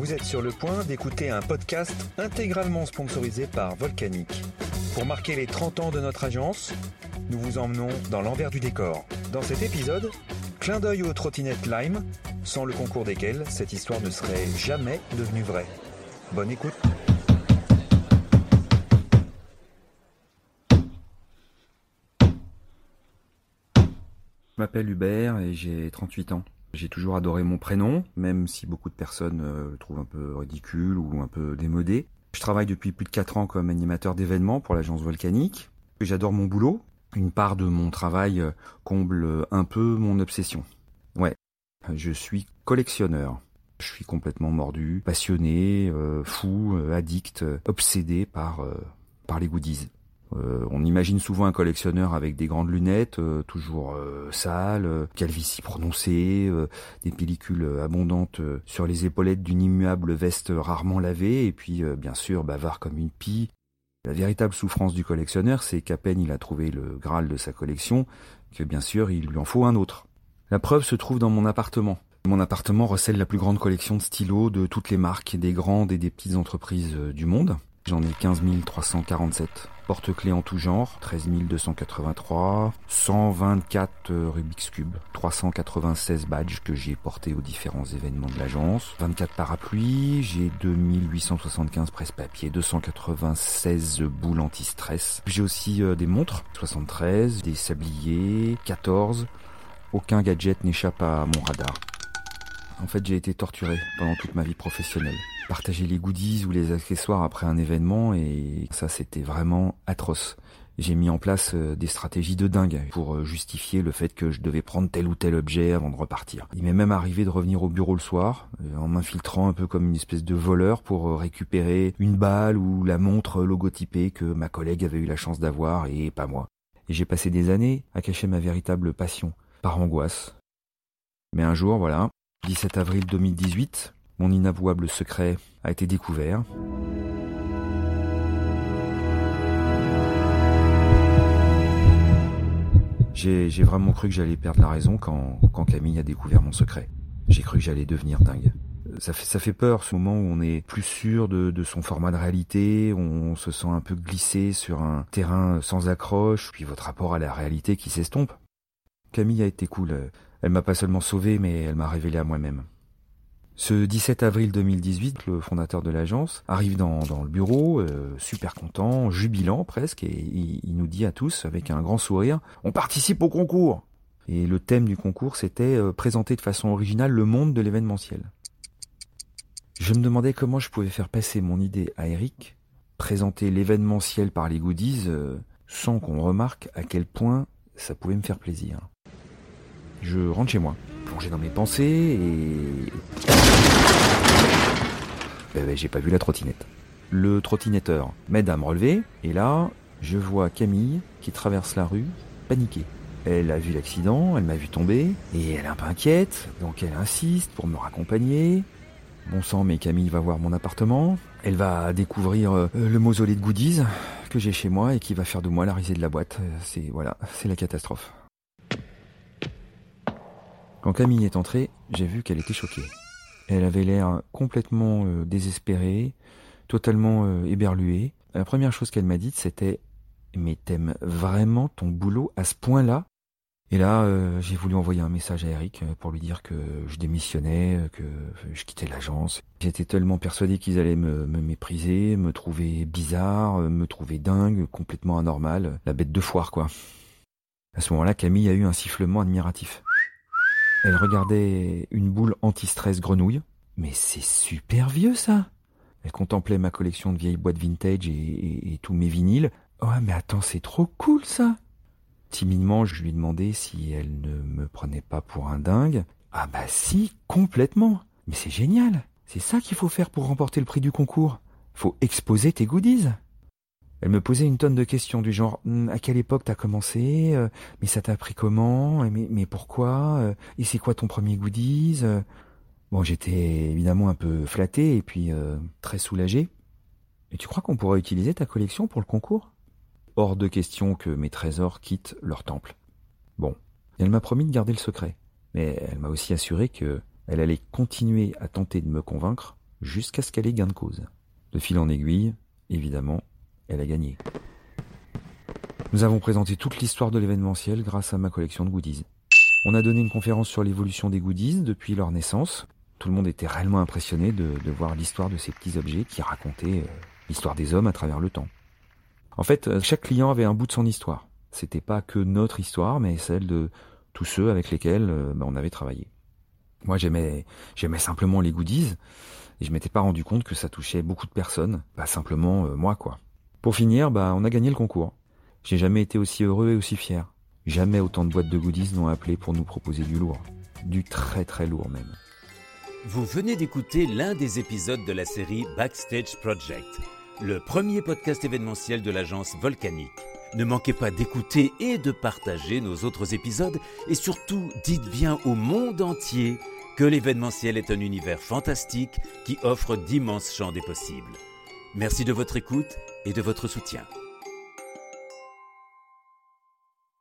Vous êtes sur le point d'écouter un podcast intégralement sponsorisé par Volcanic. Pour marquer les 30 ans de notre agence, nous vous emmenons dans l'envers du décor. Dans cet épisode, clin d'œil aux trottinettes Lime, sans le concours desquelles cette histoire ne serait jamais devenue vraie. Bonne écoute. Je m'appelle Hubert et j'ai 38 ans. J'ai toujours adoré mon prénom, même si beaucoup de personnes euh, le trouvent un peu ridicule ou un peu démodé. Je travaille depuis plus de 4 ans comme animateur d'événements pour l'agence volcanique. J'adore mon boulot. Une part de mon travail euh, comble un peu mon obsession. Ouais, je suis collectionneur. Je suis complètement mordu, passionné, euh, fou, addict, obsédé par, par les goodies. Euh, on imagine souvent un collectionneur avec des grandes lunettes, euh, toujours euh, sales, calvitie prononcée, des pellicules abondantes sur les épaulettes d'une immuable veste rarement lavée, et puis bien sûr bavard comme une pie. La véritable souffrance du collectionneur, c'est qu'à peine il a trouvé le Graal de sa collection, que bien sûr il lui en faut un autre. La preuve se trouve dans mon appartement. Mon appartement recèle la plus grande collection de stylos de toutes les marques, des grandes et des petites entreprises du monde. J'en ai 15 347 porte-clés en tout genre, 13 283, 124 Rubik's Cube, 396 badges que j'ai portés aux différents événements de l'agence, 24 parapluies, j'ai 2875 presse-papier, 296 boules anti-stress. J'ai aussi euh, des montres, 73, des sabliers, 14. Aucun gadget n'échappe à mon radar. En fait, j'ai été torturé pendant toute ma vie professionnelle. Partager les goodies ou les accessoires après un événement et ça, c'était vraiment atroce. J'ai mis en place euh, des stratégies de dingue pour euh, justifier le fait que je devais prendre tel ou tel objet avant de repartir. Il m'est même arrivé de revenir au bureau le soir euh, en m'infiltrant un peu comme une espèce de voleur pour récupérer une balle ou la montre logotypée que ma collègue avait eu la chance d'avoir et pas moi. Et j'ai passé des années à cacher ma véritable passion, par angoisse. Mais un jour, voilà, 17 avril 2018, mon inavouable secret a été découvert. J'ai vraiment cru que j'allais perdre la raison quand, Camille a découvert mon secret. J'ai cru que j'allais devenir dingue. Ça fait, peur ce moment où on est plus sûr de, de son format de réalité, on se sent un peu glissé sur un terrain sans accroche, puis votre rapport à la réalité qui s'estompe. Camille a été cool. Elle m'a pas seulement sauvé, mais elle m'a révélé à moi-même. Ce 17 avril 2018, le fondateur de l'agence arrive dans, le bureau, euh, super content, jubilant presque, et il, nous dit à tous, avec un grand sourire, on participe au concours Et le thème du concours, c'était euh, présenter de façon originale le monde de l'événementiel. Je me demandais comment je pouvais faire passer mon idée à Eric, présenter l'événementiel par les goodies, euh, sans qu'on remarque à quel point ça pouvait me faire plaisir. Je rentre chez moi, plongé dans mes pensées et... Ben, ben, j'ai pas vu la trottinette. Le trottinetteur m'aide à me relever, et là, je vois Camille qui traverse la rue, paniquée. Elle a vu l'accident, elle m'a vu tomber, et elle est un peu inquiète, donc elle insiste pour me raccompagner. Bon sang, mais Camille va voir mon appartement. Elle va découvrir euh, le mausolée de goodies que j'ai chez moi et qui va faire de moi la risée de la boîte. C'est voilà, c'est la catastrophe. Quand Camille est entrée, j'ai vu qu'elle était choquée. Elle avait l'air complètement euh, désespérée, totalement euh, éberluée. La première chose qu'elle m'a dite, c'était Mais t'aimes vraiment ton boulot à ce point-là? Et là, euh, j'ai voulu envoyer un message à Eric pour lui dire que je démissionnais, que je quittais l'agence. J'étais tellement persuadé qu'ils allaient me, me, mépriser, me trouver bizarre, me trouver dingue, complètement anormal, la bête de foire, quoi. À ce moment-là, Camille a eu un sifflement admiratif. Elle regardait une boule anti-stress grenouille. Mais c'est super vieux ça Elle contemplait ma collection de vieilles boîtes vintage et, tous mes vinyles. Oh mais attends, c'est trop cool ça Timidement, je lui demandais si elle ne me prenait pas pour un dingue. Ah bah si, complètement Mais c'est génial C'est ça qu'il faut faire pour remporter le prix du concours. Faut exposer tes goodies elle me posait une tonne de questions du genre hum, à quelle époque t'as commencé euh, Mais ça t'a pris comment mais, pourquoi euh, Et c'est quoi ton premier goodies euh? Bon, j'étais évidemment un peu flatté et puis très soulagé. Et tu crois qu'on pourrait utiliser ta collection pour le concours? Hors de question que mes trésors quittent leur temple. Bon, elle m'a promis de garder le secret, mais elle m'a aussi assuré que elle allait continuer à tenter de me convaincre jusqu'à ce qu'elle ait gain de cause. De fil en aiguille, évidemment, elle a gagné. Nous avons présenté toute l'histoire de l'événementiel grâce à ma collection de goodies. On a donné une conférence sur l'évolution des goodies depuis leur naissance. Tout le monde était réellement impressionné de, voir l'histoire de ces petits objets qui racontaient euh, l'histoire des hommes à travers le temps. En fait, euh, chaque client avait un bout de son histoire. C'était pas que notre histoire, mais celle de tous ceux avec lesquels euh, bah, on avait travaillé. Moi, j'aimais, j'aimais simplement les goodies, et je m'étais pas rendu compte que ça touchait beaucoup de personnes, pas simplement moi, quoi. Pour finir, bah, on a gagné le concours. J'ai jamais été aussi heureux et aussi fier. Jamais autant de boîtes de goodies n'ont appelé pour nous proposer du lourd. Du très très lourd même. Vous venez d'écouter l'un des épisodes de la série Backstage Project, le premier podcast événementiel de l'agence Volcanique. Ne manquez pas d'écouter et de partager nos autres épisodes et surtout dites bien au monde entier que l'événementiel est un univers fantastique qui offre d'immenses champs des possibles. Merci de votre écoute et de votre soutien.